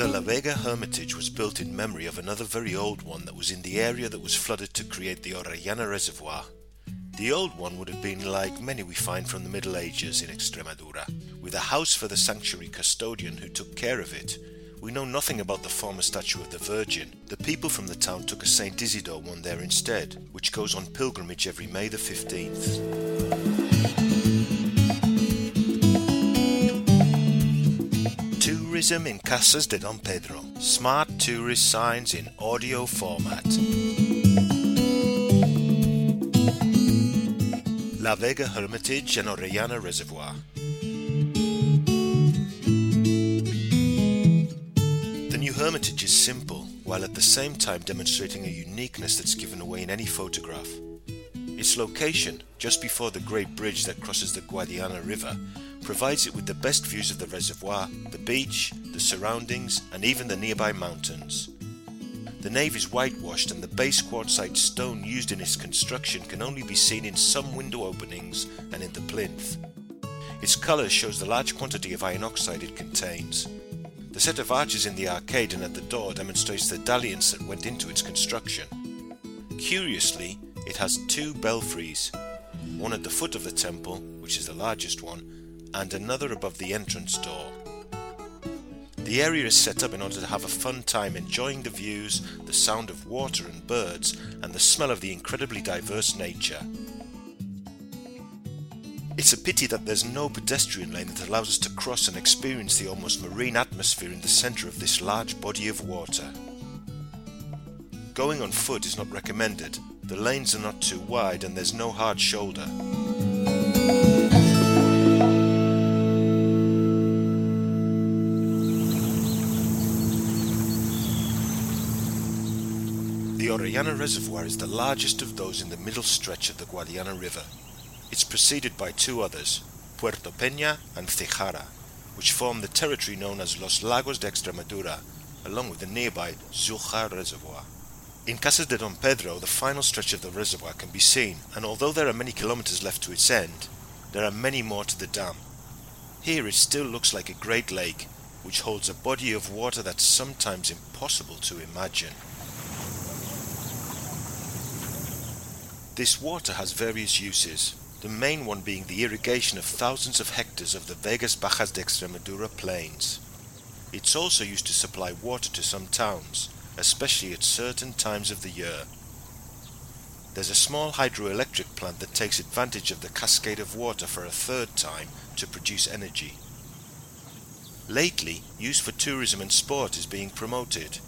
The La Vega Hermitage was built in memory of another very old one that was in the area that was flooded to create the Orellana Reservoir. The old one would have been like many we find from the Middle Ages in Extremadura, with a house for the sanctuary custodian who took care of it. We know nothing about the former statue of the Virgin. The people from the town took a Saint Isidore one there instead, which goes on pilgrimage every May the 15th. Tourism in Casas de Don Pedro. Smart tourist signs in audio format. La Vega Hermitage and Orellana Reservoir. New is simple, while at the same time demonstrating a uniqueness that's given away in any photograph. Its location, just before the great bridge that crosses the Guadiana River, provides it with the best views of the reservoir, the beach, the surroundings, and even the nearby mountains. The nave is whitewashed and the base quartzite stone used in its construction can only be seen in some window openings and in the plinth. Its colour shows the large quantity of iron oxide it contains. The set of arches in the arcade and at the door demonstrates the dalliance that went into its construction. Curiously, it has two belfries, one at the foot of the temple, which is the largest one, and another above the entrance door. The area is set up in order to have a fun time enjoying the views, the sound of water and birds, and the smell of the incredibly diverse nature. It's a pity that there's no pedestrian lane that allows us to cross and experience the almost marine atmosphere in the centre of this large body of water. Going on foot is not recommended, the lanes are not too wide and there's no hard shoulder. The Orellana Reservoir is the largest of those in the middle stretch of the Guadiana River. It's preceded by two others, Puerto Peña and Cíjara, which form the territory known as Los Lagos de Extremadura, along with the nearby Zújar Reservoir. In Casas de Don Pedro, the final stretch of the reservoir can be seen, and although there are many kilometers left to its end, there are many more to the dam. Here it still looks like a great lake, which holds a body of water that's sometimes impossible to imagine. This water has various uses, the main one being the irrigation of thousands of hectares of the Vegas Bajas de Extremadura plains. It's also used to supply water to some towns, especially at certain times of the year. There's a small hydroelectric plant that takes advantage of the cascade of water for a third time to produce energy. Lately, use for tourism and sport is being promoted.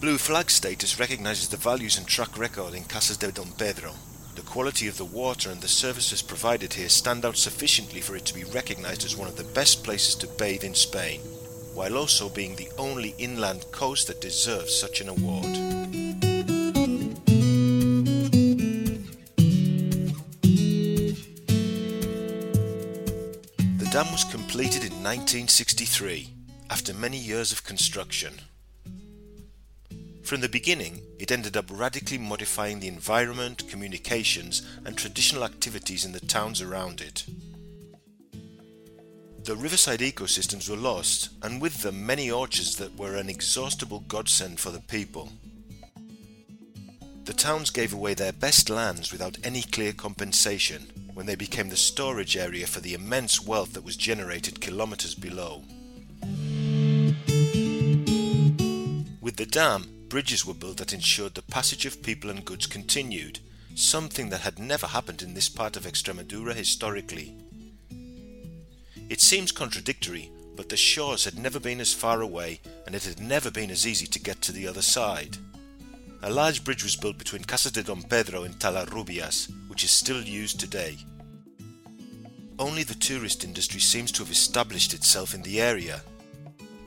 Blue flag status recognizes the values and track record in Casas de Don Pedro. The quality of the water and the services provided here stand out sufficiently for it to be recognized as one of the best places to bathe in Spain, while also being the only inland coast that deserves such an award. The dam was completed in 1963, after many years of construction. From the beginning, it ended up radically modifying the environment, communications, and traditional activities in the towns around it. The riverside ecosystems were lost, and with them many orchards that were an inexhaustible godsend for the people. The towns gave away their best lands without any clear compensation when they became the storage area for the immense wealth that was generated kilometers below. With the dam, bridges were built that ensured the passage of people and goods continued, something that had never happened in this part of Extremadura historically. It seems contradictory, but the shores had never been as far away and it had never been as easy to get to the other side. A large bridge was built between Casas de Don Pedro and Talarrubias, which is still used today. Only the tourist industry seems to have established itself in the area,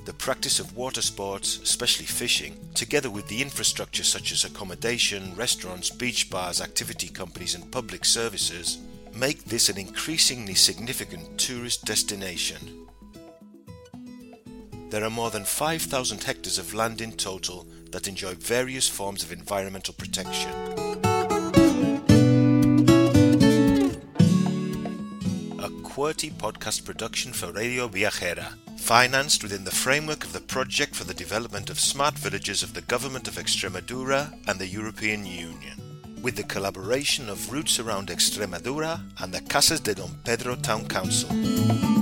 the practice of water sports, especially fishing, together with the infrastructure such as accommodation, restaurants, beach bars, activity companies, and public services, make this an increasingly significant tourist destination. There are more than 5,000 hectares of land in total that enjoy various forms of environmental protection. A QWERTY podcast production for Radio Viajera financed within the framework of the Project for the Development of Smart Villages of the Government of Extremadura and the European Union, with the collaboration of Roots Around Extremadura and the Casas de Don Pedro Town Council.